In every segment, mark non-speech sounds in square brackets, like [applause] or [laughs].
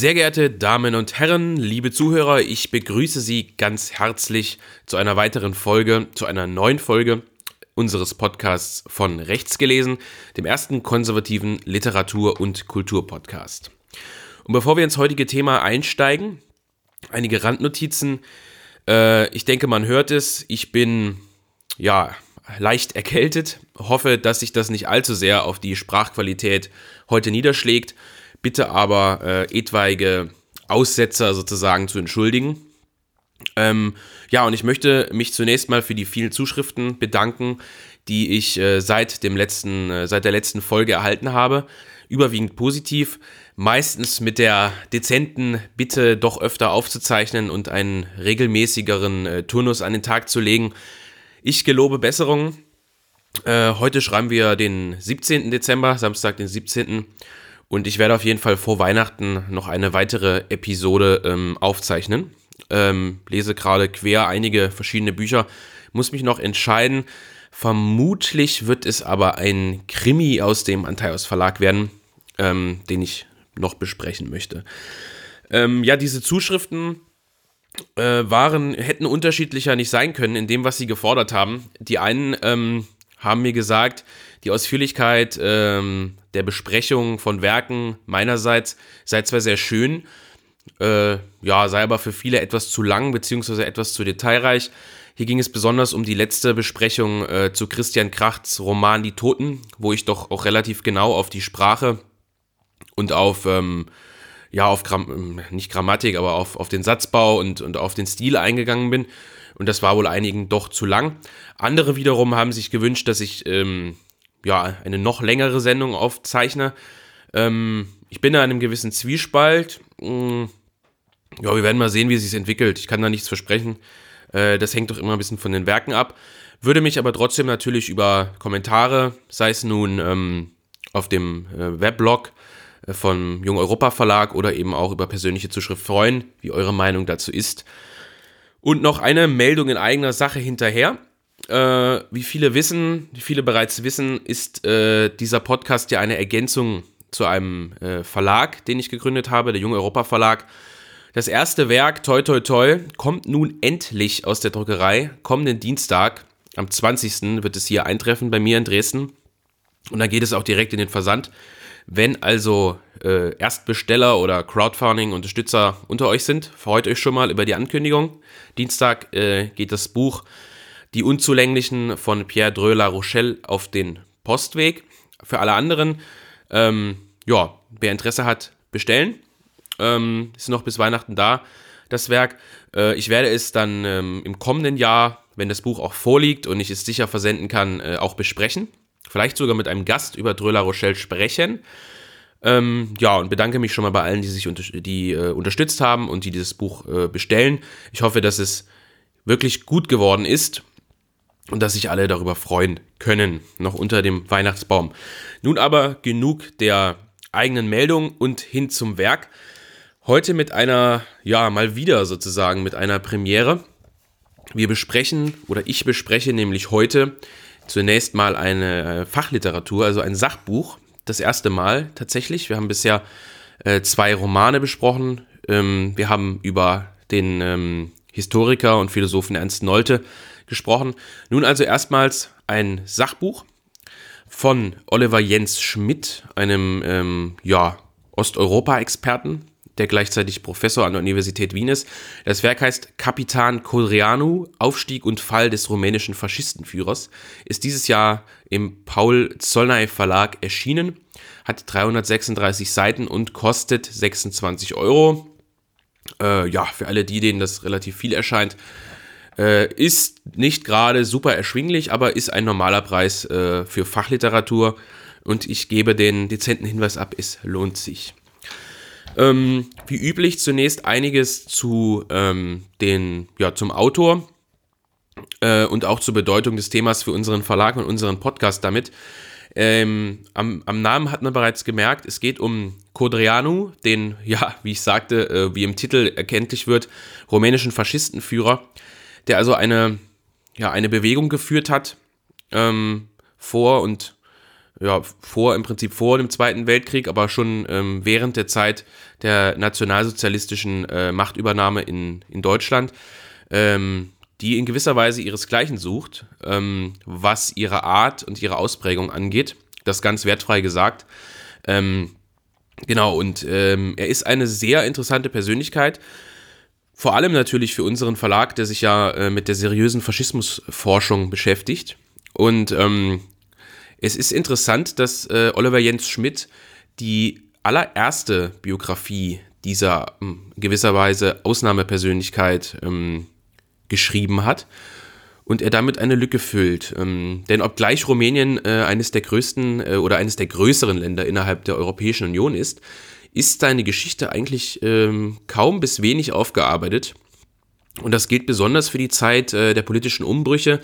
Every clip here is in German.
Sehr geehrte Damen und Herren, liebe Zuhörer, ich begrüße Sie ganz herzlich zu einer weiteren Folge, zu einer neuen Folge unseres Podcasts von Rechts gelesen, dem ersten konservativen Literatur- und Kulturpodcast. Und bevor wir ins heutige Thema einsteigen, einige Randnotizen. Äh, ich denke, man hört es. Ich bin ja leicht erkältet. Hoffe, dass sich das nicht allzu sehr auf die Sprachqualität heute niederschlägt bitte aber äh, etwaige Aussetzer sozusagen zu entschuldigen. Ähm, ja, und ich möchte mich zunächst mal für die vielen Zuschriften bedanken, die ich äh, seit, dem letzten, äh, seit der letzten Folge erhalten habe. Überwiegend positiv, meistens mit der dezenten Bitte, doch öfter aufzuzeichnen und einen regelmäßigeren äh, Turnus an den Tag zu legen. Ich gelobe Besserung. Äh, heute schreiben wir den 17. Dezember, Samstag, den 17. Und ich werde auf jeden Fall vor Weihnachten noch eine weitere Episode ähm, aufzeichnen. Ähm, lese gerade quer einige verschiedene Bücher, muss mich noch entscheiden. Vermutlich wird es aber ein Krimi aus dem Antaios Verlag werden, ähm, den ich noch besprechen möchte. Ähm, ja, diese Zuschriften äh, waren, hätten unterschiedlicher nicht sein können in dem, was sie gefordert haben. Die einen ähm, haben mir gesagt, die Ausführlichkeit ähm, der Besprechung von Werken meinerseits sei zwar sehr schön, äh, ja, sei aber für viele etwas zu lang bzw. etwas zu detailreich. Hier ging es besonders um die letzte Besprechung äh, zu Christian Krachts Roman Die Toten, wo ich doch auch relativ genau auf die Sprache und auf, ähm, ja, auf Gram nicht Grammatik, aber auf, auf den Satzbau und, und auf den Stil eingegangen bin. Und das war wohl einigen doch zu lang. Andere wiederum haben sich gewünscht, dass ich ähm, ja, eine noch längere Sendung aufzeichne. Ähm, ich bin da in einem gewissen Zwiespalt. Hm, ja, wir werden mal sehen, wie es sich entwickelt. Ich kann da nichts versprechen. Äh, das hängt doch immer ein bisschen von den Werken ab. Würde mich aber trotzdem natürlich über Kommentare, sei es nun ähm, auf dem äh, Weblog äh, vom Jung Europa Verlag oder eben auch über persönliche Zuschrift freuen, wie eure Meinung dazu ist. Und noch eine Meldung in eigener Sache hinterher äh, wie viele wissen, wie viele bereits wissen, ist äh, dieser Podcast ja eine Ergänzung zu einem äh, Verlag, den ich gegründet habe, der Junge Europa Verlag. Das erste Werk, Toi Toi Toi, kommt nun endlich aus der Druckerei. Kommenden Dienstag, am 20. wird es hier eintreffen bei mir in Dresden. Und dann geht es auch direkt in den Versand. Wenn also äh, Erstbesteller oder Crowdfunding-Unterstützer unter euch sind, freut euch schon mal über die Ankündigung. Dienstag äh, geht das Buch die Unzulänglichen von Pierre Dreux-La Rochelle auf den Postweg. Für alle anderen, ähm, ja, wer Interesse hat, bestellen. Ähm, ist noch bis Weihnachten da, das Werk. Äh, ich werde es dann ähm, im kommenden Jahr, wenn das Buch auch vorliegt und ich es sicher versenden kann, äh, auch besprechen. Vielleicht sogar mit einem Gast über Dreux-La Rochelle sprechen. Ähm, ja, und bedanke mich schon mal bei allen, die sich unter die, äh, unterstützt haben und die dieses Buch äh, bestellen. Ich hoffe, dass es wirklich gut geworden ist und dass sich alle darüber freuen können, noch unter dem Weihnachtsbaum. Nun aber genug der eigenen Meldung und hin zum Werk. Heute mit einer, ja, mal wieder sozusagen mit einer Premiere. Wir besprechen oder ich bespreche nämlich heute zunächst mal eine äh, Fachliteratur, also ein Sachbuch. Das erste Mal tatsächlich. Wir haben bisher äh, zwei Romane besprochen. Ähm, wir haben über den ähm, Historiker und Philosophen Ernst Nolte gesprochen. Nun also erstmals ein Sachbuch von Oliver Jens Schmidt, einem ähm, ja, Osteuropa-Experten, der gleichzeitig Professor an der Universität Wien ist. Das Werk heißt Kapitan Codreanu, Aufstieg und Fall des rumänischen Faschistenführers, ist dieses Jahr im Paul Zollnay Verlag erschienen, hat 336 Seiten und kostet 26 Euro. Äh, ja, für alle die, denen das relativ viel erscheint, äh, ist nicht gerade super erschwinglich, aber ist ein normaler Preis äh, für Fachliteratur. Und ich gebe den dezenten Hinweis ab, es lohnt sich. Ähm, wie üblich zunächst einiges zu ähm, den, ja, zum Autor äh, und auch zur Bedeutung des Themas für unseren Verlag und unseren Podcast damit. Ähm, am, am, Namen hat man bereits gemerkt, es geht um Codreanu, den, ja, wie ich sagte, äh, wie im Titel erkenntlich wird, rumänischen Faschistenführer, der also eine, ja, eine Bewegung geführt hat ähm, vor und ja, vor, im Prinzip vor dem Zweiten Weltkrieg, aber schon ähm, während der Zeit der nationalsozialistischen äh, Machtübernahme in, in Deutschland, ähm, die in gewisser Weise ihresgleichen sucht, ähm, was ihre Art und ihre Ausprägung angeht. Das ganz wertfrei gesagt. Ähm, genau, und ähm, er ist eine sehr interessante Persönlichkeit. Vor allem natürlich für unseren Verlag, der sich ja äh, mit der seriösen Faschismusforschung beschäftigt. Und ähm, es ist interessant, dass äh, Oliver Jens Schmidt die allererste Biografie dieser ähm, gewisserweise Ausnahmepersönlichkeit ähm, geschrieben hat und er damit eine Lücke füllt. Ähm, denn obgleich Rumänien äh, eines der größten äh, oder eines der größeren Länder innerhalb der Europäischen Union ist, ist seine Geschichte eigentlich ähm, kaum bis wenig aufgearbeitet. Und das gilt besonders für die Zeit äh, der politischen Umbrüche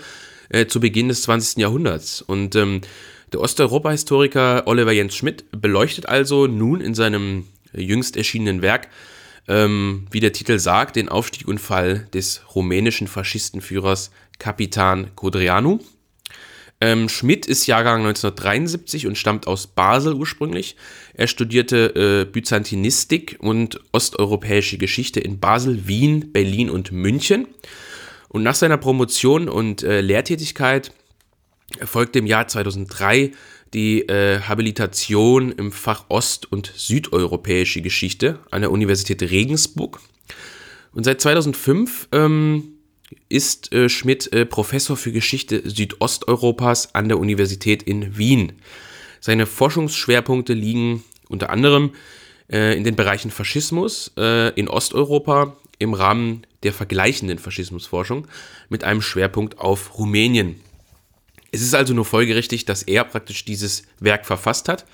äh, zu Beginn des 20. Jahrhunderts. Und ähm, der Osteuropa-Historiker Oliver Jens Schmidt beleuchtet also nun in seinem jüngst erschienenen Werk, ähm, wie der Titel sagt, den Aufstieg und Fall des rumänischen Faschistenführers Kapitan Codreanu. Ähm, Schmidt ist Jahrgang 1973 und stammt aus Basel ursprünglich. Er studierte äh, Byzantinistik und osteuropäische Geschichte in Basel, Wien, Berlin und München. Und nach seiner Promotion und äh, Lehrtätigkeit erfolgte im Jahr 2003 die äh, Habilitation im Fach Ost- und Südeuropäische Geschichte an der Universität Regensburg. Und seit 2005 ähm, ist äh, Schmidt äh, Professor für Geschichte Südosteuropas an der Universität in Wien. Seine Forschungsschwerpunkte liegen unter anderem äh, in den Bereichen Faschismus äh, in Osteuropa im Rahmen der vergleichenden Faschismusforschung mit einem Schwerpunkt auf Rumänien. Es ist also nur folgerichtig, dass er praktisch dieses Werk verfasst hat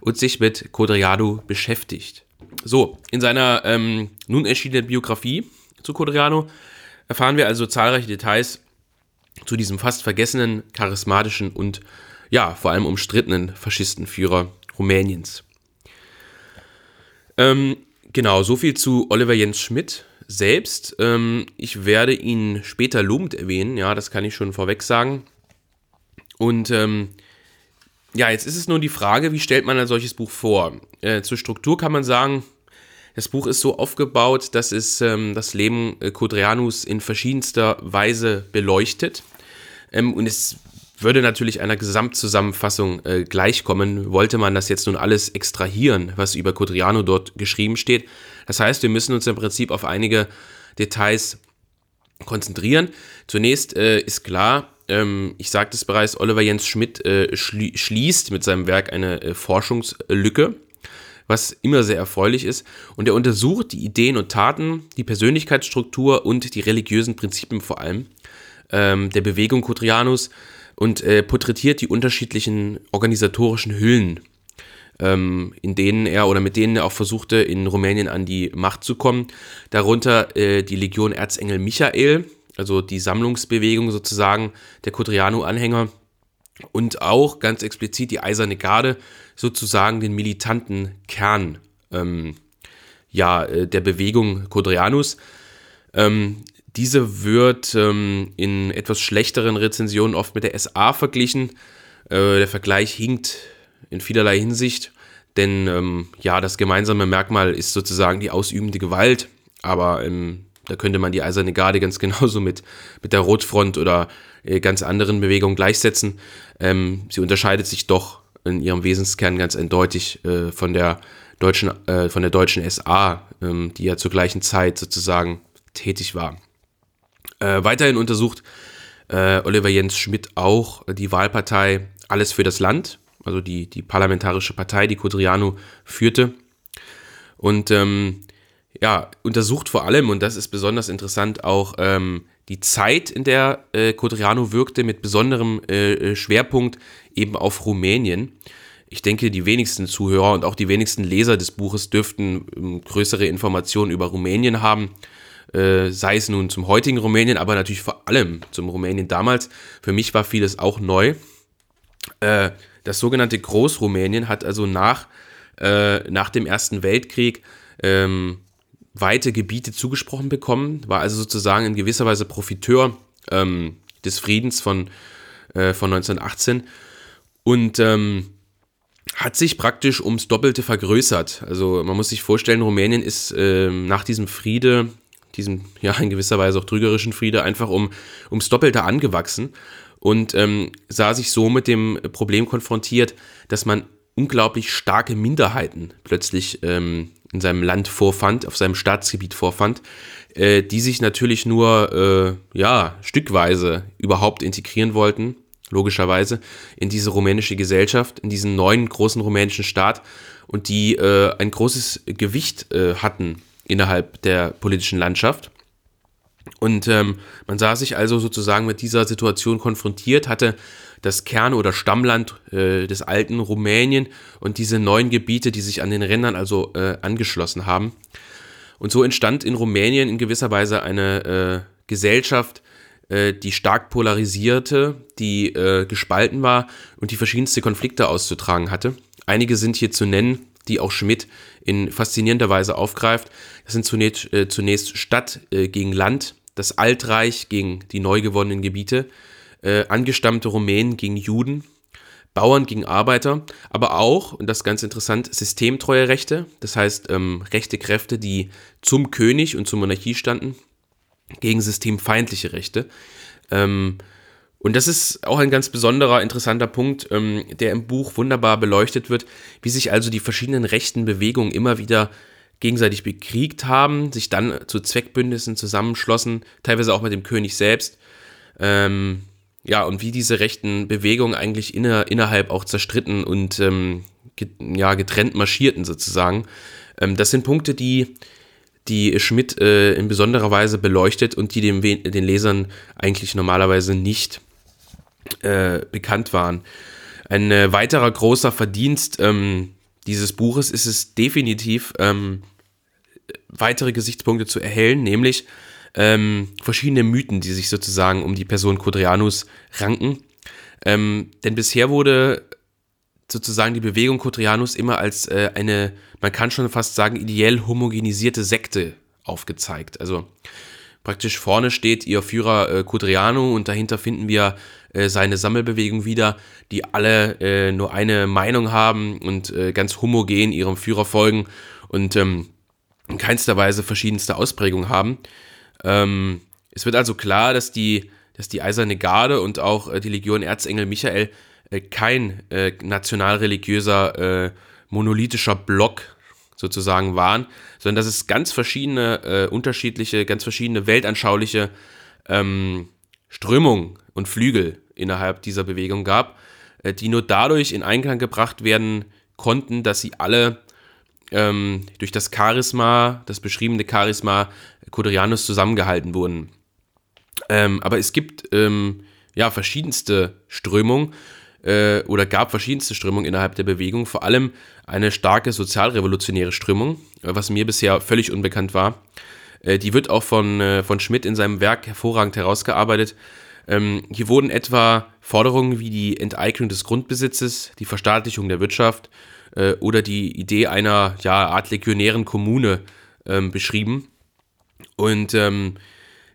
und sich mit Codriano beschäftigt. So, in seiner ähm, nun erschienenen Biografie zu Codriano erfahren wir also zahlreiche Details zu diesem fast vergessenen, charismatischen und ja, vor allem umstrittenen Faschistenführer Rumäniens. Ähm, genau, so viel zu Oliver Jens Schmidt selbst. Ähm, ich werde ihn später lobend erwähnen, ja, das kann ich schon vorweg sagen. Und ähm, ja, jetzt ist es nur die Frage, wie stellt man ein solches Buch vor? Äh, zur Struktur kann man sagen, das Buch ist so aufgebaut, dass es ähm, das Leben äh, Kodrianus in verschiedenster Weise beleuchtet. Ähm, und es würde natürlich einer Gesamtzusammenfassung äh, gleichkommen, wollte man das jetzt nun alles extrahieren, was über Codriano dort geschrieben steht. Das heißt, wir müssen uns im Prinzip auf einige Details konzentrieren. Zunächst äh, ist klar, ähm, ich sagte es bereits, Oliver Jens Schmidt äh, schli schließt mit seinem Werk eine äh, Forschungslücke, was immer sehr erfreulich ist. Und er untersucht die Ideen und Taten, die Persönlichkeitsstruktur und die religiösen Prinzipien vor allem ähm, der Bewegung Cotrianus und äh, porträtiert die unterschiedlichen organisatorischen Hüllen, ähm, in denen er oder mit denen er auch versuchte, in Rumänien an die Macht zu kommen. Darunter äh, die Legion Erzengel Michael, also die Sammlungsbewegung sozusagen der Codriano-Anhänger und auch ganz explizit die Eiserne Garde, sozusagen den militanten Kern ähm, ja, äh, der Bewegung Codrianus. Ähm, diese wird ähm, in etwas schlechteren Rezensionen oft mit der SA verglichen. Äh, der Vergleich hinkt in vielerlei Hinsicht, denn ähm, ja, das gemeinsame Merkmal ist sozusagen die ausübende Gewalt, aber ähm, da könnte man die Eiserne Garde ganz [laughs] genauso mit, mit der Rotfront oder äh, ganz anderen Bewegungen gleichsetzen. Ähm, sie unterscheidet sich doch in ihrem Wesenskern ganz eindeutig äh, von, der deutschen, äh, von der deutschen SA, ähm, die ja zur gleichen Zeit sozusagen tätig war. Äh, weiterhin untersucht äh, Oliver Jens Schmidt auch die Wahlpartei Alles für das Land, also die, die parlamentarische Partei, die Codriano führte. Und ähm, ja, untersucht vor allem, und das ist besonders interessant, auch ähm, die Zeit, in der äh, Codriano wirkte, mit besonderem äh, äh, Schwerpunkt eben auf Rumänien. Ich denke, die wenigsten Zuhörer und auch die wenigsten Leser des Buches dürften ähm, größere Informationen über Rumänien haben, äh, sei es nun zum heutigen Rumänien, aber natürlich vor allem zum Rumänien damals. Für mich war vieles auch neu. Äh, das sogenannte Großrumänien hat also nach, äh, nach dem Ersten Weltkrieg ähm, weite Gebiete zugesprochen bekommen, war also sozusagen in gewisser Weise Profiteur ähm, des Friedens von, äh, von 1918. Und ähm, hat sich praktisch ums Doppelte vergrößert. Also man muss sich vorstellen, Rumänien ist äh, nach diesem Friede, diesem ja in gewisser Weise auch trügerischen Friede, einfach um, ums Doppelte angewachsen und ähm, sah sich so mit dem Problem konfrontiert, dass man unglaublich starke Minderheiten plötzlich ähm, in seinem Land vorfand, auf seinem Staatsgebiet vorfand, äh, die sich natürlich nur äh, ja stückweise überhaupt integrieren wollten logischerweise, in diese rumänische Gesellschaft, in diesen neuen großen rumänischen Staat und die äh, ein großes Gewicht äh, hatten innerhalb der politischen Landschaft. Und ähm, man sah sich also sozusagen mit dieser Situation konfrontiert, hatte das Kern- oder Stammland äh, des alten Rumänien und diese neuen Gebiete, die sich an den Rändern also äh, angeschlossen haben. Und so entstand in Rumänien in gewisser Weise eine äh, Gesellschaft, äh, die stark polarisierte, die äh, gespalten war und die verschiedenste Konflikte auszutragen hatte. Einige sind hier zu nennen, die auch Schmidt in faszinierender Weise aufgreift. Das sind zunächst, äh, zunächst Stadt gegen Land, das Altreich gegen die neu gewonnenen Gebiete, äh, angestammte Rumänen gegen Juden, Bauern gegen Arbeiter, aber auch, und das ist ganz interessant, systemtreue Rechte, das heißt ähm, rechte Kräfte, die zum König und zur Monarchie standen, gegen systemfeindliche Rechte. Ähm, und das ist auch ein ganz besonderer, interessanter Punkt, ähm, der im Buch wunderbar beleuchtet wird, wie sich also die verschiedenen rechten Bewegungen immer wieder gegenseitig bekriegt haben, sich dann zu Zweckbündnissen zusammenschlossen, teilweise auch mit dem König selbst. Ähm, ja, und wie diese rechten Bewegungen eigentlich inner, innerhalb auch zerstritten und ähm, get, ja, getrennt marschierten sozusagen. Ähm, das sind Punkte, die die Schmidt äh, in besonderer Weise beleuchtet und die dem, den Lesern eigentlich normalerweise nicht äh, bekannt waren. Ein äh, weiterer großer Verdienst ähm, dieses Buches ist es definitiv, ähm, weitere Gesichtspunkte zu erhellen, nämlich ähm, verschiedene Mythen, die sich sozusagen um die Person Kodrianus ranken. Ähm, denn bisher wurde sozusagen die Bewegung Cotrianus immer als äh, eine, man kann schon fast sagen, ideell homogenisierte Sekte aufgezeigt. Also praktisch vorne steht ihr Führer äh, Codriano und dahinter finden wir äh, seine Sammelbewegung wieder, die alle äh, nur eine Meinung haben und äh, ganz homogen ihrem Führer folgen und ähm, in keinster Weise verschiedenste Ausprägungen haben. Ähm, es wird also klar, dass die, dass die Eiserne Garde und auch äh, die Legion Erzengel Michael äh, kein äh, nationalreligiöser, äh, monolithischer Block sozusagen waren, sondern dass es ganz verschiedene, äh, unterschiedliche, ganz verschiedene weltanschauliche ähm, Strömungen und Flügel innerhalb dieser Bewegung gab, äh, die nur dadurch in Einklang gebracht werden konnten, dass sie alle ähm, durch das Charisma, das beschriebene Charisma Kodrianus zusammengehalten wurden. Ähm, aber es gibt ähm, ja verschiedenste Strömungen äh, oder gab verschiedenste Strömungen innerhalb der Bewegung, vor allem eine starke sozialrevolutionäre Strömung, äh, was mir bisher völlig unbekannt war. Äh, die wird auch von, äh, von Schmidt in seinem Werk hervorragend herausgearbeitet. Ähm, hier wurden etwa Forderungen wie die Enteignung des Grundbesitzes, die Verstaatlichung der Wirtschaft äh, oder die Idee einer ja, Art legionären Kommune ähm, beschrieben. Und ähm,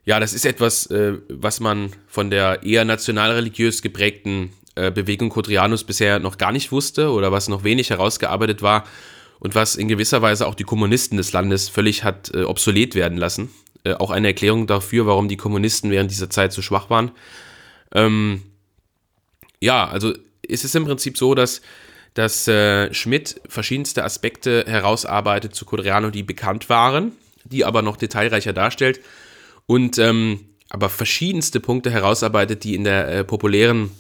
ja, das ist etwas, äh, was man von der eher nationalreligiös geprägten äh, Bewegung Kodrianus bisher noch gar nicht wusste oder was noch wenig herausgearbeitet war und was in gewisser Weise auch die Kommunisten des Landes völlig hat äh, obsolet werden lassen. Äh, auch eine Erklärung dafür, warum die Kommunisten während dieser Zeit so schwach waren. Ähm, ja, also ist es im Prinzip so, dass, dass äh, Schmidt verschiedenste Aspekte herausarbeitet zu Kodriano, die bekannt waren, die aber noch detailreicher darstellt und ähm, aber verschiedenste Punkte herausarbeitet, die in der äh, populären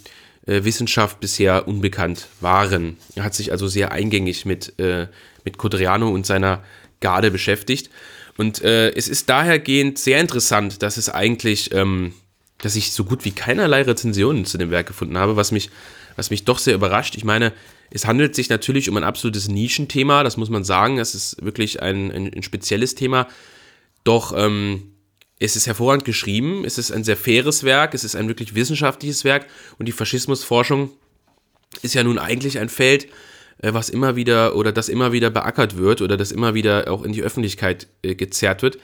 äh, Wissenschaft bisher unbekannt waren. Er hat sich also sehr eingängig mit, äh, mit Codriano und seiner Garde beschäftigt. Und äh, es ist dahergehend sehr interessant, dass es eigentlich, ähm, dass ich so gut wie keinerlei Rezensionen zu dem Werk gefunden habe, was mich, was mich doch sehr überrascht. Ich meine, es handelt sich natürlich um ein absolutes Nischenthema, das muss man sagen. Es ist wirklich ein, ein, ein spezielles Thema. Doch ähm, es ist hervorragend geschrieben, es ist ein sehr faires Werk, es ist ein wirklich wissenschaftliches Werk und die Faschismusforschung ist ja nun eigentlich ein Feld, äh, was immer wieder oder das immer wieder beackert wird oder das immer wieder auch in die Öffentlichkeit äh, gezerrt wird.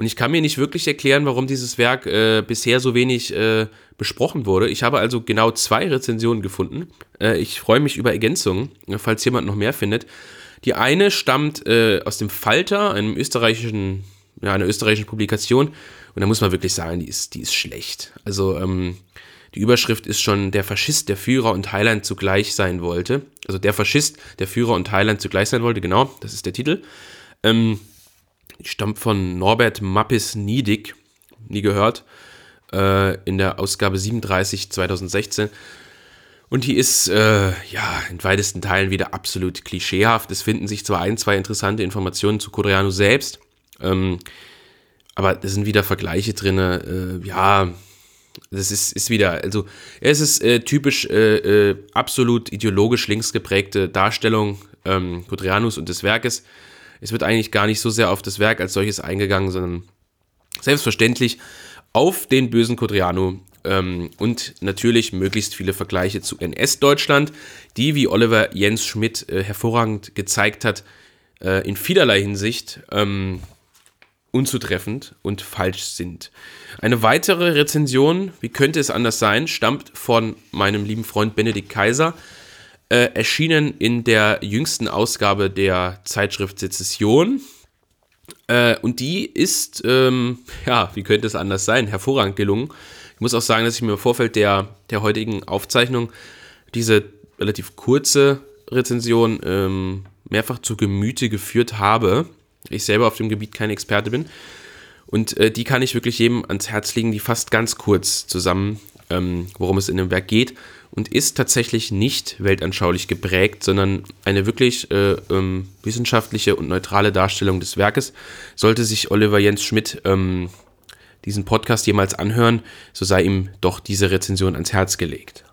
Und ich kann mir nicht wirklich erklären, warum dieses Werk äh, bisher so wenig äh, besprochen wurde. Ich habe also genau zwei Rezensionen gefunden. Äh, ich freue mich über Ergänzungen, falls jemand noch mehr findet. Die eine stammt äh, aus dem Falter, einem österreichischen, ja, einer österreichischen Publikation. Und da muss man wirklich sagen, die ist, die ist schlecht. Also ähm, die Überschrift ist schon der Faschist, der Führer und Heiland zugleich sein wollte. Also der Faschist, der Führer und Heiland zugleich sein wollte, genau, das ist der Titel. Ähm, die stammt von Norbert Mappis Niedig, nie gehört, äh, in der Ausgabe 37 2016. Und die ist, äh, ja, in weitesten Teilen wieder absolut klischeehaft. Es finden sich zwar ein, zwei interessante Informationen zu Codreanu selbst, ähm, aber da sind wieder Vergleiche drin, äh, ja, das ist, ist wieder, also es ist äh, typisch äh, äh, absolut ideologisch links geprägte Darstellung ähm, Gudrianus und des Werkes. Es wird eigentlich gar nicht so sehr auf das Werk als solches eingegangen, sondern selbstverständlich auf den bösen Codriano ähm, und natürlich möglichst viele Vergleiche zu NS-Deutschland, die, wie Oliver Jens Schmidt äh, hervorragend gezeigt hat, äh, in vielerlei Hinsicht ähm, unzutreffend und falsch sind. Eine weitere Rezension, wie könnte es anders sein, stammt von meinem lieben Freund Benedikt Kaiser, äh, erschienen in der jüngsten Ausgabe der Zeitschrift Sezession. Äh, und die ist, ähm, [laughs] ja, wie könnte es anders sein, hervorragend gelungen. Ich muss auch sagen, dass ich mir im Vorfeld der, der heutigen Aufzeichnung diese relativ kurze Rezension ähm, mehrfach zu Gemüte geführt habe ich selber auf dem Gebiet kein Experte bin. Und äh, die kann ich wirklich jedem ans Herz legen, die fasst ganz kurz zusammen, ähm, worum es in dem Werk geht und ist tatsächlich nicht weltanschaulich geprägt, sondern eine wirklich äh, ähm, wissenschaftliche und neutrale Darstellung des Werkes. Sollte sich Oliver Jens Schmidt ähm, diesen Podcast jemals anhören, so sei ihm doch diese Rezension ans Herz gelegt.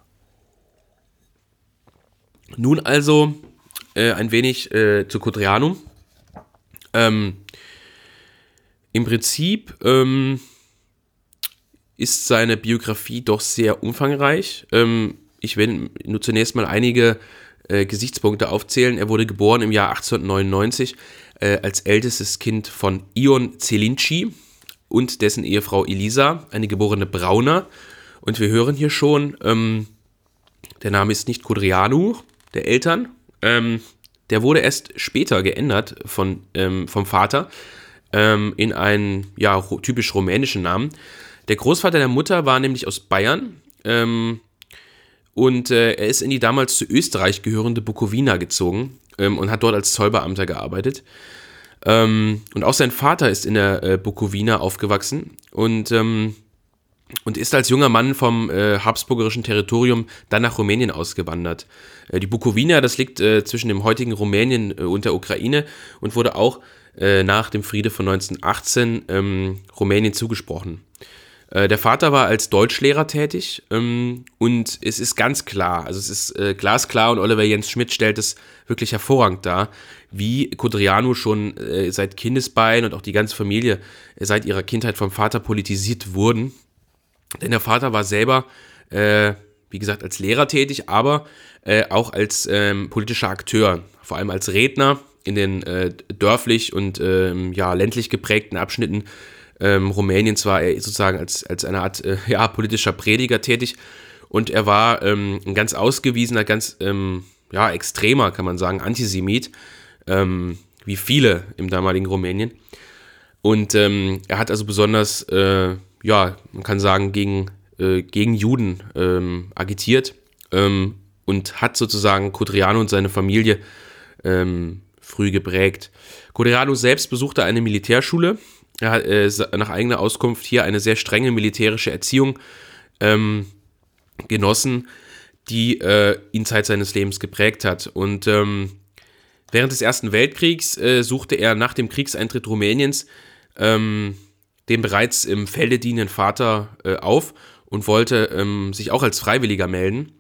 Nun also äh, ein wenig äh, zu Codrianum. Ähm, Im Prinzip ähm, ist seine Biografie doch sehr umfangreich. Ähm, ich will nur zunächst mal einige äh, Gesichtspunkte aufzählen. Er wurde geboren im Jahr 1899 äh, als ältestes Kind von Ion Zelinci und dessen Ehefrau Elisa, eine geborene Brauner. Und wir hören hier schon, ähm, der Name ist nicht Kudrianu, der Eltern, ähm, der wurde erst später geändert von, ähm, vom Vater ähm, in einen ja, typisch rumänischen Namen. Der Großvater der Mutter war nämlich aus Bayern ähm, und äh, er ist in die damals zu Österreich gehörende Bukowina gezogen ähm, und hat dort als Zollbeamter gearbeitet. Ähm, und auch sein Vater ist in der äh, Bukowina aufgewachsen und ähm, und ist als junger Mann vom äh, habsburgerischen Territorium dann nach Rumänien ausgewandert. Äh, die Bukowina, das liegt äh, zwischen dem heutigen Rumänien äh, und der Ukraine und wurde auch äh, nach dem Friede von 1918 ähm, Rumänien zugesprochen. Äh, der Vater war als Deutschlehrer tätig ähm, und es ist ganz klar, also es ist glasklar und Oliver Jens Schmidt stellt es wirklich hervorragend dar, wie Codriano schon seit Kindesbein und auch die ganze Familie seit ihrer Kindheit vom Vater politisiert wurden. Denn der Vater war selber, äh, wie gesagt, als Lehrer tätig, aber äh, auch als ähm, politischer Akteur, vor allem als Redner in den äh, dörflich und ähm, ja, ländlich geprägten Abschnitten ähm, Rumäniens war er sozusagen als, als eine Art äh, [laughs] ja, politischer Prediger tätig. Und er war ähm, ein ganz ausgewiesener, ganz ähm, ja, extremer, kann man sagen, Antisemit, ähm, wie viele im damaligen Rumänien. Und ähm, er hat also besonders äh, ja, man kann sagen, gegen, äh, gegen Juden agitiert und hat sozusagen Codriano und seine Familie ähm, früh geprägt. Codriano selbst besuchte eine Militärschule. Er hat äh, nach eigener Auskunft hier eine sehr strenge militärische Erziehung ähm, genossen, die äh, ihn Zeit seines Lebens geprägt hat. Und ähm, während des Ersten Weltkriegs äh, suchte er nach dem Kriegseintritt Rumäniens ähm, den bereits im Felde dienenden Vater äh, auf und wollte ähm, sich auch als Freiwilliger melden,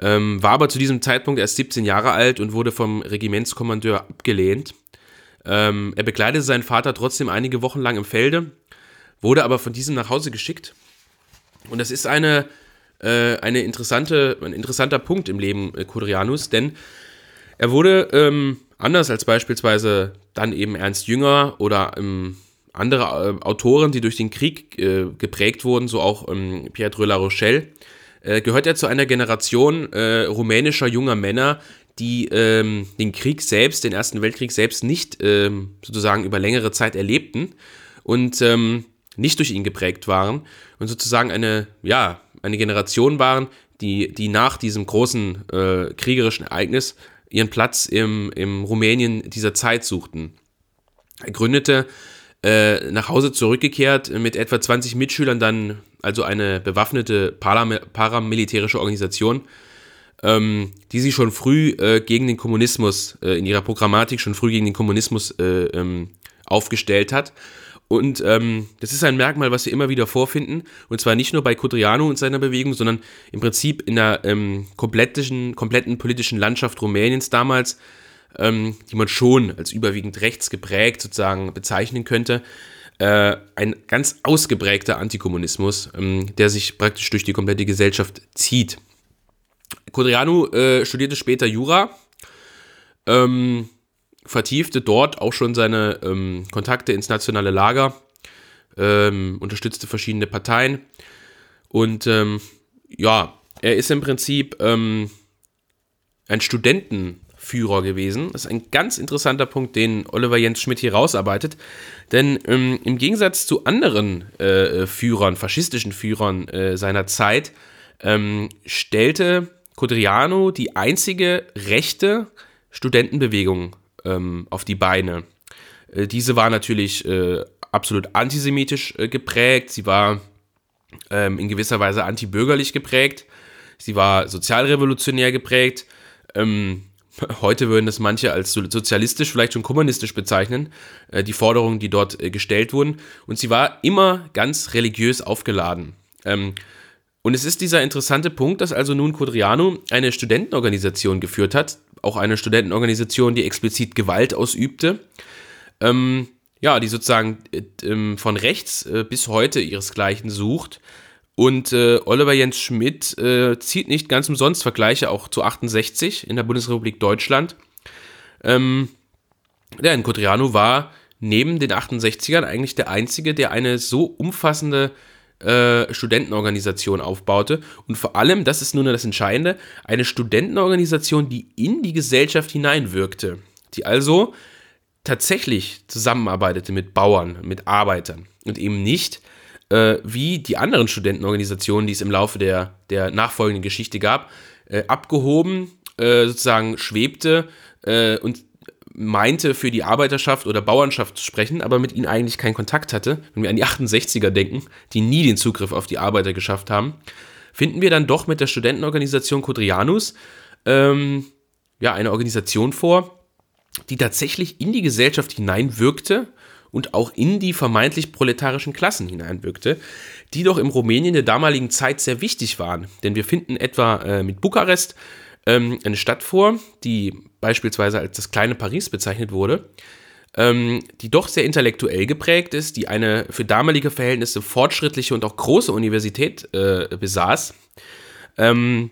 ähm, war aber zu diesem Zeitpunkt erst 17 Jahre alt und wurde vom Regimentskommandeur abgelehnt. Ähm, er begleitete seinen Vater trotzdem einige Wochen lang im Felde, wurde aber von diesem nach Hause geschickt. Und das ist eine, äh, eine interessante, ein interessanter Punkt im Leben äh, denn er wurde ähm, anders als beispielsweise dann eben Ernst Jünger oder im andere äh, Autoren, die durch den Krieg äh, geprägt wurden, so auch ähm, Pietro La Rochelle, äh, gehört er zu einer Generation äh, rumänischer junger Männer, die ähm, den Krieg selbst, den Ersten Weltkrieg selbst nicht ähm, sozusagen über längere Zeit erlebten und ähm, nicht durch ihn geprägt waren und sozusagen eine, ja, eine Generation waren, die, die nach diesem großen äh, kriegerischen Ereignis ihren Platz im, im Rumänien dieser Zeit suchten. Er gründete äh, nach Hause zurückgekehrt mit etwa 20 Mitschülern dann also eine bewaffnete paramilitärische Organisation, ähm, die sich schon früh äh, gegen den Kommunismus, äh, in ihrer Programmatik schon früh gegen den Kommunismus äh, ähm, aufgestellt hat. Und ähm, das ist ein Merkmal, was wir immer wieder vorfinden. Und zwar nicht nur bei Codriano und seiner Bewegung, sondern im Prinzip in der ähm, kompletten, kompletten politischen Landschaft Rumäniens damals, ähm, die man schon als überwiegend rechts geprägt sozusagen bezeichnen könnte. Äh, ein ganz ausgeprägter Antikommunismus, ähm, der sich praktisch durch die komplette Gesellschaft zieht. Codriano äh, studierte später Jura. Ähm, vertiefte dort auch schon seine ähm, Kontakte ins nationale Lager, ähm, unterstützte verschiedene Parteien und ähm, ja, er ist im Prinzip ähm, ein Studentenführer gewesen. Das ist ein ganz interessanter Punkt, den Oliver Jens Schmidt hier rausarbeitet. Denn ähm, im Gegensatz zu anderen äh, Führern, faschistischen Führern äh, seiner Zeit, stellte Codriano die einzige rechte Studentenbewegung ähm, auf die Beine. Äh, diese war natürlich äh, absolut antisemitisch äh, geprägt, sie war ähm, in gewisser Weise antibürgerlich geprägt, sie war sozialrevolutionär geprägt. Ähm, [laughs] heute würden das manche als sozialistisch, vielleicht schon kommunistisch bezeichnen, äh, die Forderungen, die dort äh, gestellt wurden. Und sie war immer ganz religiös aufgeladen. Und es ist dieser interessante Punkt, dass also nun Codriano eine Studentenorganisation geführt hat, auch eine Studentenorganisation, die explizit Gewalt ausübte. Ähm, ja, die sozusagen äh, ähm, von rechts äh, bis heute ihresgleichen sucht. Und äh, Oliver Jens Schmidt äh, zieht nicht ganz umsonst Vergleiche auch zu 68 in der Bundesrepublik Deutschland. Ähm, in Codriano war neben den 68ern eigentlich der einzige, der eine so umfassende äh, Studentenorganisation aufbaute. Und vor allem, das ist nun das Entscheidende, eine Studentenorganisation, die in die Gesellschaft hineinwirkte, die also tatsächlich zusammenarbeitete mit Bauern, mit Arbeitern und eben nicht äh, wie die anderen Studentenorganisationen, die es im Laufe der, der nachfolgenden Geschichte gab, äh, abgehoben, äh, sozusagen schwebte äh, und meinte, für die Arbeiterschaft oder Bauernschaft zu sprechen, aber mit ihnen eigentlich keinen Kontakt hatte, wenn wir an die 68er denken, die nie den Zugriff auf die Arbeiter geschafft haben, finden wir dann doch mit der Studentenorganisation Codrianus ähm, ja, eine Organisation vor, die tatsächlich in die Gesellschaft hineinwirkte und auch in die vermeintlich proletarischen Klassen hineinwirkte, die doch im Rumänien der damaligen Zeit sehr wichtig waren. Denn wir finden etwa äh, mit Bukarest ähm, eine Stadt vor, die beispielsweise als das kleine Paris bezeichnet wurde, ähm, die doch sehr intellektuell geprägt ist, die eine für damalige Verhältnisse fortschrittliche und auch große Universität äh, besaß. Ähm,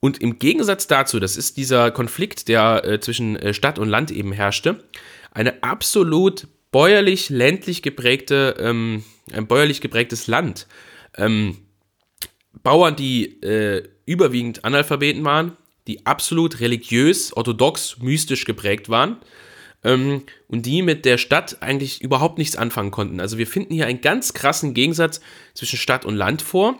und im Gegensatz dazu, das ist dieser Konflikt, der äh, zwischen äh, Stadt und Land eben herrschte, eine absolut bäuerlich-ländlich geprägte, ähm, ein bäuerlich geprägtes Land. Ähm, Bauern, die äh, überwiegend Analphabeten waren, die absolut religiös, orthodox, mystisch geprägt waren ähm, und die mit der Stadt eigentlich überhaupt nichts anfangen konnten. Also wir finden hier einen ganz krassen Gegensatz zwischen Stadt und Land vor.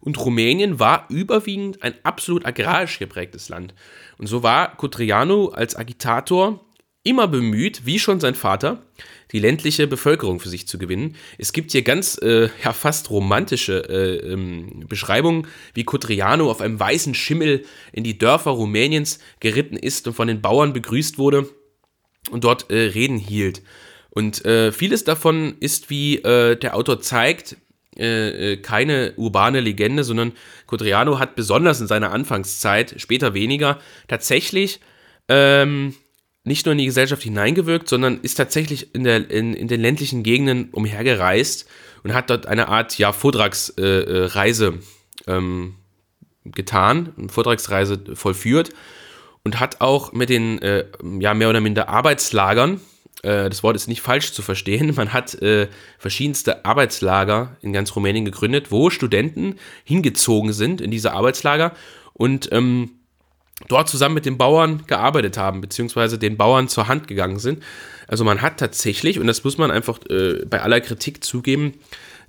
Und Rumänien war überwiegend ein absolut agrarisch geprägtes Land. Und so war Cotriano als Agitator immer bemüht, wie schon sein Vater, die ländliche Bevölkerung für sich zu gewinnen. Es gibt hier ganz, äh, ja, fast romantische äh, ähm, Beschreibungen, wie Cotriano auf einem weißen Schimmel in die Dörfer Rumäniens geritten ist und von den Bauern begrüßt wurde und dort äh, Reden hielt. Und äh, vieles davon ist, wie äh, der Autor zeigt, äh, keine urbane Legende, sondern Cotriano hat besonders in seiner Anfangszeit, später weniger, tatsächlich ähm, nicht nur in die Gesellschaft hineingewirkt, sondern ist tatsächlich in, der, in, in den ländlichen Gegenden umhergereist und hat dort eine Art ja, Vortragsreise äh, äh ähm, getan, eine Vortragsreise vollführt und hat auch mit den äh, ja, mehr oder minder Arbeitslagern äh, das Wort ist nicht falsch zu verstehen, [laughs] man hat äh, verschiedenste Arbeitslager in ganz Rumänien gegründet, wo Studenten hingezogen sind in diese Arbeitslager und ähm, dort zusammen mit den Bauern gearbeitet haben, beziehungsweise den Bauern zur Hand gegangen sind. Also man hat tatsächlich, und das muss man einfach äh, bei aller Kritik zugeben,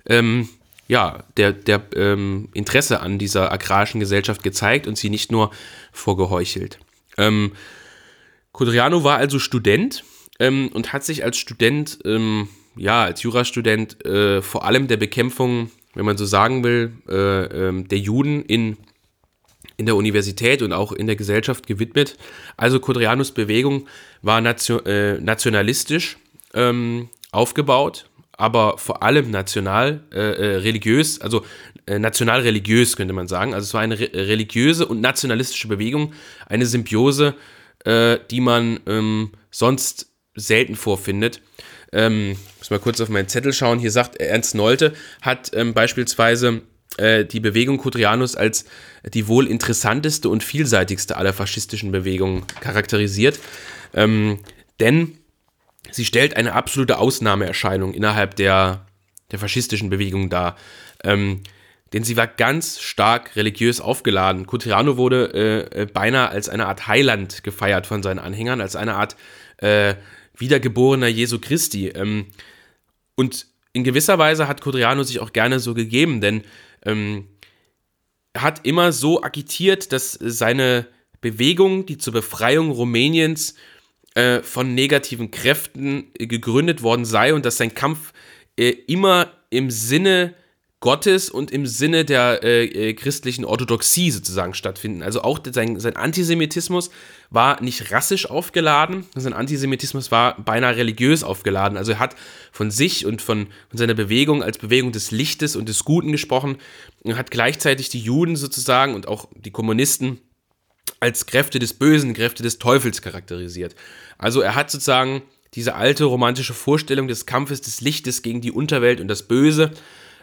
ähm, ja, der, der ähm, Interesse an dieser agrarischen Gesellschaft gezeigt und sie nicht nur vorgeheuchelt. Ähm, Codriano war also Student ähm, und hat sich als Student, ähm, ja, als Jurastudent äh, vor allem der Bekämpfung, wenn man so sagen will, äh, ähm, der Juden in in der Universität und auch in der Gesellschaft gewidmet. Also Codrianus Bewegung war nation, äh, nationalistisch ähm, aufgebaut, aber vor allem national äh, äh, religiös, also äh, national religiös könnte man sagen. Also es war eine re religiöse und nationalistische Bewegung, eine Symbiose, äh, die man ähm, sonst selten vorfindet. Ähm, muss mal kurz auf meinen Zettel schauen. Hier sagt Ernst Nolte, hat ähm, beispielsweise die Bewegung Kudrianus als die wohl interessanteste und vielseitigste aller faschistischen Bewegungen charakterisiert. Ähm, denn sie stellt eine absolute Ausnahmeerscheinung innerhalb der, der faschistischen Bewegung dar. Ähm, denn sie war ganz stark religiös aufgeladen. Cutriano wurde äh, äh, beinahe als eine Art Heiland gefeiert von seinen Anhängern, als eine Art äh, wiedergeborener Jesu Christi. Ähm, und in gewisser Weise hat Codriano sich auch gerne so gegeben, denn ähm, er hat immer so agitiert, dass seine Bewegung, die zur Befreiung Rumäniens äh, von negativen Kräften äh, gegründet worden sei und dass sein Kampf äh, immer im Sinne Gottes und im Sinne der äh, äh, christlichen Orthodoxie sozusagen stattfinden. Also auch sein, sein Antisemitismus war nicht rassisch aufgeladen, sein Antisemitismus war beinahe religiös aufgeladen. Also er hat von sich und von, von seiner Bewegung als Bewegung des Lichtes und des Guten gesprochen und hat gleichzeitig die Juden sozusagen und auch die Kommunisten als Kräfte des Bösen, Kräfte des Teufels charakterisiert. Also er hat sozusagen diese alte romantische Vorstellung des Kampfes des Lichtes gegen die Unterwelt und das Böse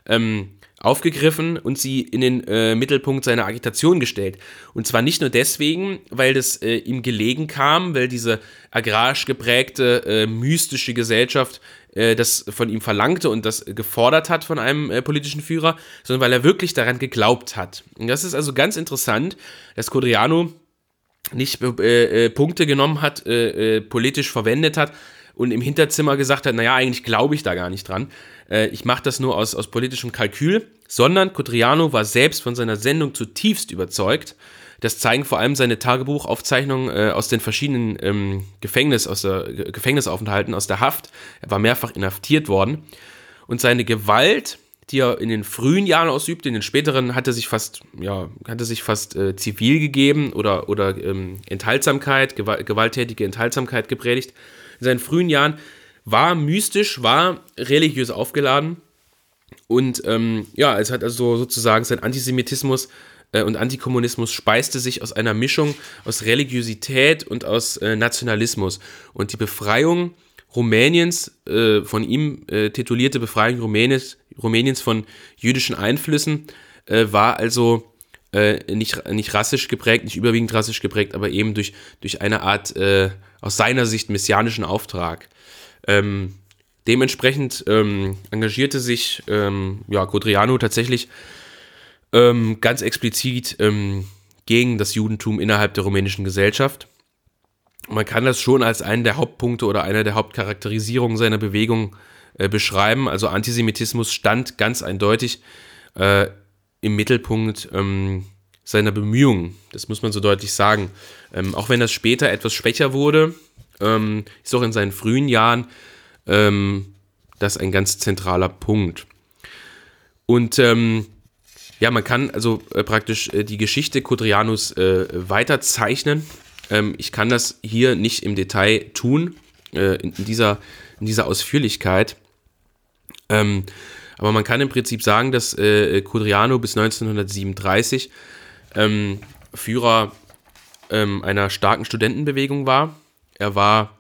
ähm, aufgegriffen und sie in den äh, Mittelpunkt seiner Agitation gestellt. Und zwar nicht nur deswegen, weil das äh, ihm gelegen kam, weil diese agrarisch geprägte, äh, mystische Gesellschaft äh, das von ihm verlangte und das gefordert hat von einem äh, politischen Führer, sondern weil er wirklich daran geglaubt hat. Und das ist also ganz interessant, dass Codriano nicht äh, Punkte genommen hat, politisch verwendet hat, und im Hinterzimmer gesagt hat, naja, eigentlich glaube ich da gar nicht dran. Äh, ich mache das nur aus, aus politischem Kalkül, sondern Cotriano war selbst von seiner Sendung zutiefst überzeugt. Das zeigen vor allem seine Tagebuchaufzeichnungen äh, aus den verschiedenen ähm, Gefängnis, aus der, Gefängnisaufenthalten, aus der Haft. Er war mehrfach inhaftiert worden. Und seine Gewalt, die er in den frühen Jahren ausübte, in den späteren hat er sich fast, ja, hatte sich fast äh, zivil gegeben oder, oder ähm, Enthaltsamkeit, gewalttätige Enthaltsamkeit gepredigt in seinen frühen Jahren war mystisch, war religiös aufgeladen. Und ähm, ja, es hat also sozusagen sein Antisemitismus äh, und Antikommunismus speiste sich aus einer Mischung aus Religiosität und aus äh, Nationalismus. Und die Befreiung Rumäniens, äh, von ihm äh, titulierte Befreiung Rumäniens, Rumäniens von jüdischen Einflüssen, äh, war also äh, nicht, nicht rassisch geprägt, nicht überwiegend rassisch geprägt, aber eben durch, durch eine Art aus seiner Sicht messianischen Auftrag. Ähm, dementsprechend ähm, engagierte sich ähm, ja, Codriano tatsächlich ähm, ganz explizit ähm, gegen das Judentum innerhalb der rumänischen Gesellschaft. Man kann das schon als einen der Hauptpunkte oder einer der Hauptcharakterisierungen seiner Bewegung äh, beschreiben. Also Antisemitismus stand ganz eindeutig äh, im Mittelpunkt ähm, seiner Bemühungen. Das muss man so deutlich sagen. Ähm, auch wenn das später etwas schwächer wurde, ähm, ist auch in seinen frühen Jahren ähm, das ein ganz zentraler Punkt. Und ähm, ja, man kann also äh, praktisch äh, die Geschichte Codrianus äh, weiterzeichnen. Ähm, ich kann das hier nicht im Detail tun, äh, in, dieser, in dieser Ausführlichkeit. Ähm, aber man kann im Prinzip sagen, dass äh, Codriano bis 1937 ähm, Führer ähm, einer starken Studentenbewegung war. Er war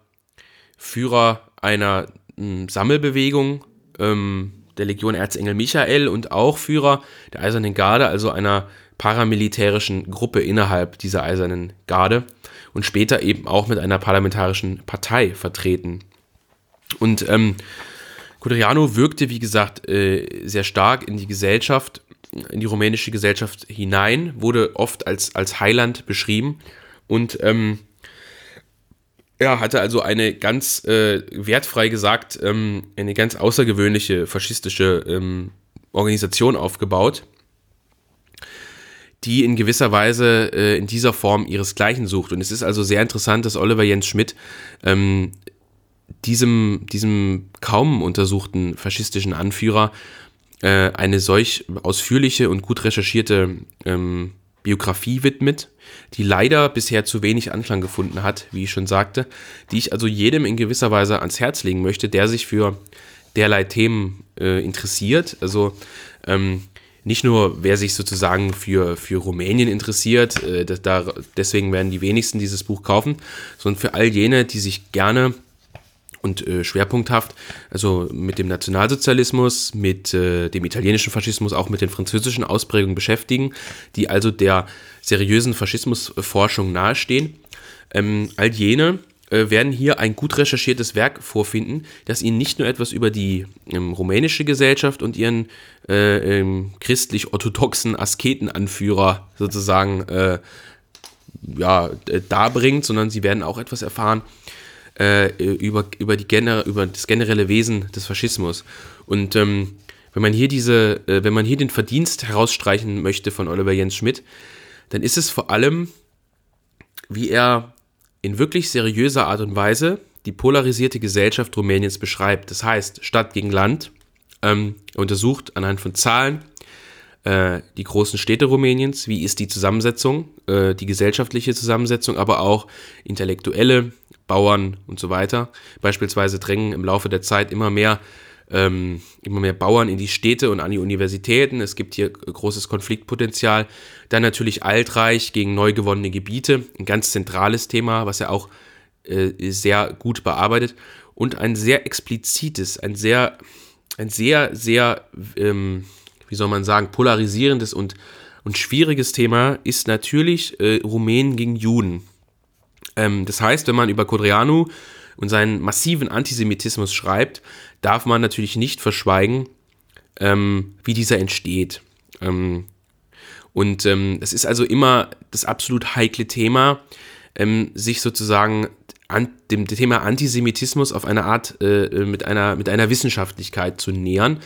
Führer einer ähm, Sammelbewegung der Legion Erzengel Michael und auch Führer der Eisernen Garde, also einer paramilitärischen Gruppe innerhalb dieser Eisernen Garde und später eben auch mit einer parlamentarischen Partei vertreten. Und ähm, Codriano wirkte, wie gesagt, äh, sehr stark in die Gesellschaft, in die rumänische Gesellschaft hinein, wurde oft als, als Heiland beschrieben und ähm, er hatte also eine ganz äh, wertfrei gesagt, ähm, eine ganz außergewöhnliche faschistische ähm, Organisation aufgebaut, die in gewisser Weise äh, in dieser Form ihresgleichen sucht. Und es ist also sehr interessant, dass Oliver Jens Schmidt ähm, diesem, diesem kaum untersuchten faschistischen Anführer äh, eine solch ausführliche und gut recherchierte ähm, Biografie widmet, die leider bisher zu wenig Anklang gefunden hat, wie ich schon sagte, die ich also jedem in gewisser Weise ans Herz legen möchte, der sich für derlei Themen äh, interessiert. Also ähm, nicht nur, wer sich sozusagen für, für Rumänien interessiert, äh, da, deswegen werden die wenigsten dieses Buch kaufen, sondern für all jene, die sich gerne und äh, schwerpunkthaft, also mit dem Nationalsozialismus, mit äh, dem italienischen Faschismus, auch mit den französischen Ausprägungen beschäftigen, die also der seriösen Faschismusforschung nahestehen. Ähm, all jene äh, werden hier ein gut recherchiertes Werk vorfinden, das ihnen nicht nur etwas über die ähm, rumänische Gesellschaft und ihren äh, ähm, christlich-orthodoxen Asketenanführer sozusagen äh, ja, darbringt, sondern sie werden auch etwas erfahren, äh, über, über, die gener über das generelle Wesen des Faschismus. Und ähm, wenn man hier diese, äh, wenn man hier den Verdienst herausstreichen möchte von Oliver Jens Schmidt, dann ist es vor allem, wie er in wirklich seriöser Art und Weise die polarisierte Gesellschaft Rumäniens beschreibt. Das heißt, Stadt gegen Land, ähm, untersucht anhand von Zahlen äh, die großen Städte Rumäniens, wie ist die Zusammensetzung, äh, die gesellschaftliche Zusammensetzung, aber auch intellektuelle, Bauern und so weiter. Beispielsweise drängen im Laufe der Zeit immer mehr, ähm, immer mehr Bauern in die Städte und an die Universitäten. Es gibt hier großes Konfliktpotenzial. Dann natürlich Altreich gegen neu gewonnene Gebiete, ein ganz zentrales Thema, was er auch äh, sehr gut bearbeitet. Und ein sehr explizites, ein sehr, ein sehr, sehr, ähm, wie soll man sagen, polarisierendes und, und schwieriges Thema ist natürlich äh, Rumänen gegen Juden. Ähm, das heißt, wenn man über Codreanu und seinen massiven Antisemitismus schreibt, darf man natürlich nicht verschweigen, ähm, wie dieser entsteht. Ähm, und ähm, es ist also immer das absolut heikle Thema, ähm, sich sozusagen an dem Thema Antisemitismus auf eine Art äh, mit, einer, mit einer Wissenschaftlichkeit zu nähern,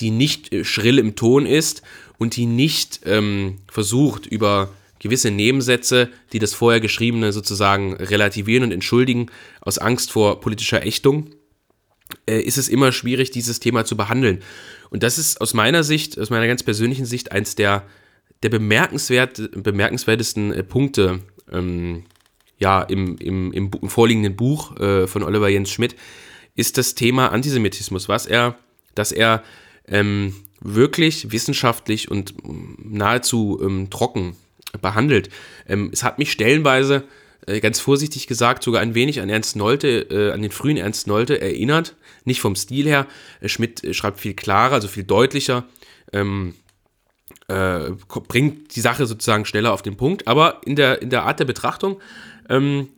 die nicht äh, schrill im Ton ist und die nicht ähm, versucht, über gewisse Nebensätze, die das vorher geschriebene sozusagen relativieren und entschuldigen, aus Angst vor politischer Ächtung, äh, ist es immer schwierig, dieses Thema zu behandeln. Und das ist aus meiner Sicht, aus meiner ganz persönlichen Sicht, eins der, der bemerkenswert, bemerkenswertesten äh, Punkte ähm, ja, im, im, im, im, vorliegenden Buch äh, von Oliver Jens Schmidt, ist das Thema Antisemitismus, was er, dass er ähm, wirklich wissenschaftlich und nahezu ähm, trocken behandelt. Ähm, es hat mich stellenweise, äh, ganz vorsichtig gesagt, sogar ein wenig an Ernst Nolte, äh, an den frühen Ernst Nolte erinnert. Nicht vom Stil her. Äh, Schmidt äh, schreibt viel klarer, also viel deutlicher. Ähm, äh, bringt die Sache sozusagen schneller auf den Punkt, aber in der, in der Art der Betrachtung ähm,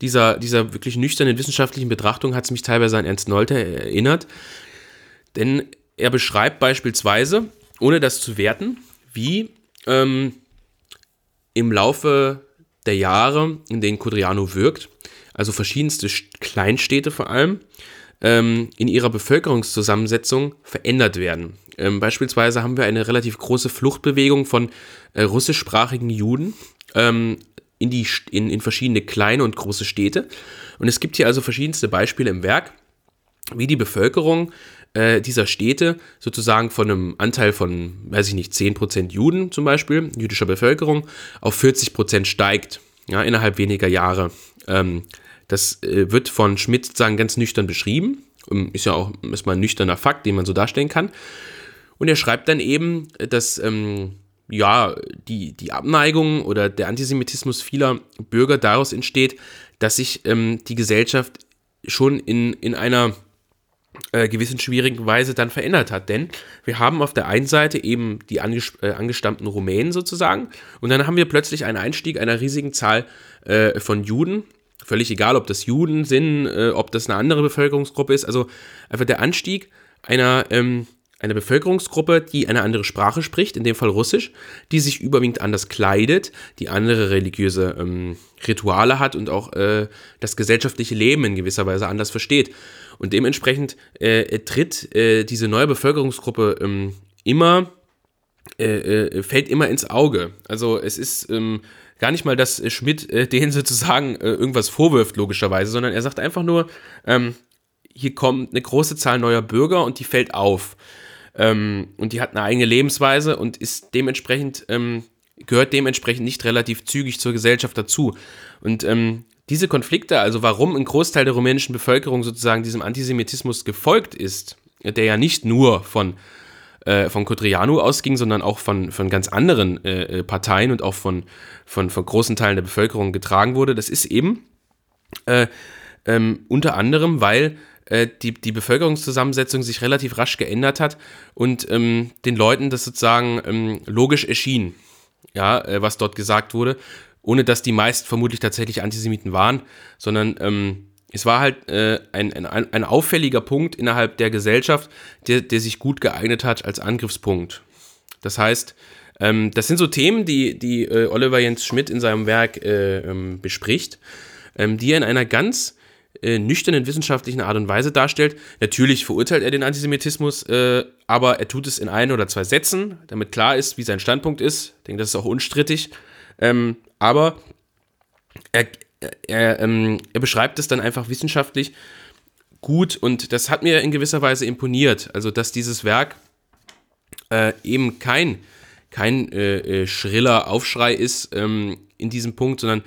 dieser, dieser wirklich nüchternen wissenschaftlichen Betrachtung hat es mich teilweise an Ernst Nolte erinnert. Denn er beschreibt beispielsweise, ohne das zu werten, wie ähm, im Laufe der Jahre, in denen Codriano wirkt, also verschiedenste Kleinstädte vor allem, ähm, in ihrer Bevölkerungszusammensetzung verändert werden. Ähm, beispielsweise haben wir eine relativ große Fluchtbewegung von äh, russischsprachigen Juden ähm, in, die, in, in verschiedene kleine und große Städte. Und es gibt hier also verschiedenste Beispiele im Werk, wie die Bevölkerung äh, dieser Städte sozusagen von einem Anteil von, weiß ich nicht, 10% Juden zum Beispiel, jüdischer Bevölkerung, auf 40% steigt, ja, innerhalb weniger Jahre. Ähm, das äh, wird von Schmidt sozusagen ganz nüchtern beschrieben. Ähm, ist ja auch erstmal ein nüchterner Fakt, den man so darstellen kann. Und er schreibt dann eben, dass ähm, ja, die, die Abneigung oder der Antisemitismus vieler Bürger daraus entsteht, dass sich ähm, die Gesellschaft schon in, in einer äh, gewissen schwierigen Weise dann verändert hat. Denn wir haben auf der einen Seite eben die äh, angestammten Rumänen sozusagen und dann haben wir plötzlich einen Einstieg einer riesigen Zahl äh, von Juden Völlig egal, ob das Juden sind, äh, ob das eine andere Bevölkerungsgruppe ist. Also einfach der Anstieg einer, ähm, einer Bevölkerungsgruppe, die eine andere Sprache spricht, in dem Fall Russisch, die sich überwiegend anders kleidet, die andere religiöse ähm, Rituale hat und auch äh, das gesellschaftliche Leben in gewisser Weise anders versteht. Und dementsprechend äh, tritt äh, diese neue Bevölkerungsgruppe ähm, immer, äh, äh, fällt immer ins Auge. Also es ist ähm, gar nicht mal, dass Schmidt äh, [laughs] denen sozusagen irgendwas vorwirft, logischerweise, sondern er sagt einfach nur, ähm, hier kommt eine große Zahl neuer Bürger und die fällt auf. Ähm, und die hat eine eigene Lebensweise und ist dementsprechend, ähm, gehört dementsprechend nicht relativ zügig zur Gesellschaft dazu. Und ähm, diese Konflikte, also warum ein Großteil der rumänischen Bevölkerung sozusagen diesem Antisemitismus gefolgt ist, der ja nicht nur von, äh, von Codrianu ausging, sondern auch von, von ganz anderen äh, äh, Parteien und auch von, von, von großen Teilen der Bevölkerung getragen wurde, das ist eben äh, ähm, unter anderem, weil äh, die, die Bevölkerungszusammensetzung sich relativ rasch geändert hat und ähm, den Leuten das sozusagen ähm, logisch erschien, ja, äh, was dort gesagt wurde, ohne dass die meisten vermutlich tatsächlich Antisemiten waren, sondern ähm, es war halt äh, ein, ein, ein auffälliger Punkt innerhalb der Gesellschaft, der, der sich gut geeignet hat als Angriffspunkt. Das heißt, ähm, das sind so Themen, die, die äh, Oliver Jens Schmidt in seinem Werk äh, ähm, bespricht, ähm, die er in einer ganz äh, nüchternen wissenschaftlichen Art und Weise darstellt. Natürlich verurteilt er den Antisemitismus, äh, aber er tut es in ein oder zwei Sätzen, damit klar ist, wie sein Standpunkt ist. Ich denke, das ist auch unstrittig. Ähm, aber er, er, ähm, er beschreibt es dann einfach wissenschaftlich gut und das hat mir in gewisser Weise imponiert. Also, dass dieses Werk äh, eben kein, kein äh, äh schriller Aufschrei ist ähm, in diesem Punkt, sondern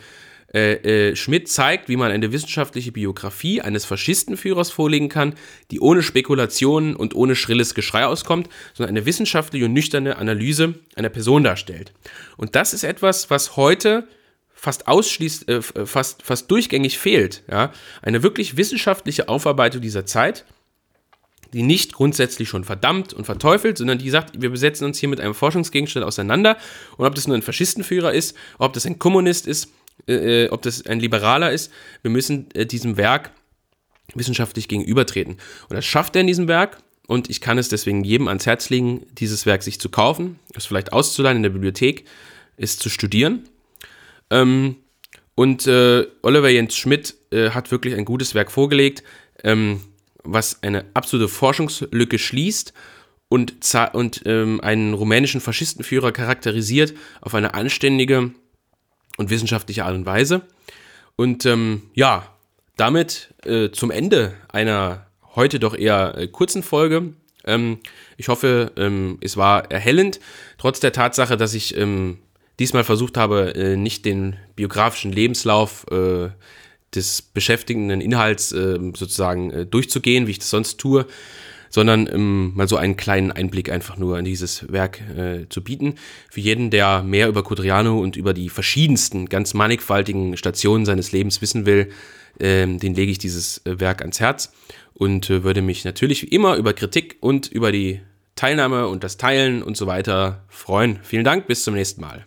äh, äh, Schmidt zeigt, wie man eine wissenschaftliche Biografie eines Faschistenführers vorlegen kann, die ohne Spekulationen und ohne schrilles Geschrei auskommt, sondern eine wissenschaftliche und nüchterne Analyse einer Person darstellt. Und das ist etwas, was heute fast ausschließt, äh, fast, fast durchgängig fehlt. Ja? Eine wirklich wissenschaftliche Aufarbeitung dieser Zeit, die nicht grundsätzlich schon verdammt und verteufelt, sondern die sagt, wir besetzen uns hier mit einem Forschungsgegenstand auseinander und ob das nur ein Faschistenführer ist, ob das ein Kommunist ist, äh, ob das ein Liberaler ist, wir müssen äh, diesem Werk wissenschaftlich gegenübertreten. Und das schafft er in diesem Werk. Und ich kann es deswegen jedem ans Herz legen, dieses Werk sich zu kaufen, es vielleicht auszuleihen in der Bibliothek, es zu studieren. Ähm, und äh, Oliver Jens Schmidt äh, hat wirklich ein gutes Werk vorgelegt, ähm, was eine absolute Forschungslücke schließt und, und ähm, einen rumänischen Faschistenführer charakterisiert auf eine anständige und wissenschaftliche Art und Weise. Und ähm, ja, damit äh, zum Ende einer heute doch eher äh, kurzen Folge. Ähm, ich hoffe, ähm, es war erhellend, trotz der Tatsache, dass ich ähm, diesmal versucht habe, äh, nicht den biografischen Lebenslauf äh, des beschäftigenden Inhalts ähm, sozusagen äh, durchzugehen, wie ich das sonst tue, sondern ähm, mal so einen kleinen Einblick einfach nur in dieses Werk äh, zu bieten. Für jeden, der mehr über Codriano und über die verschiedensten, ganz mannigfaltigen Stationen seines Lebens wissen will, ähm, den lege ich dieses äh, Werk ans Herz und äh, würde mich natürlich wie immer über Kritik und über die Teilnahme und das Teilen und so weiter freuen. Vielen Dank, bis zum nächsten Mal.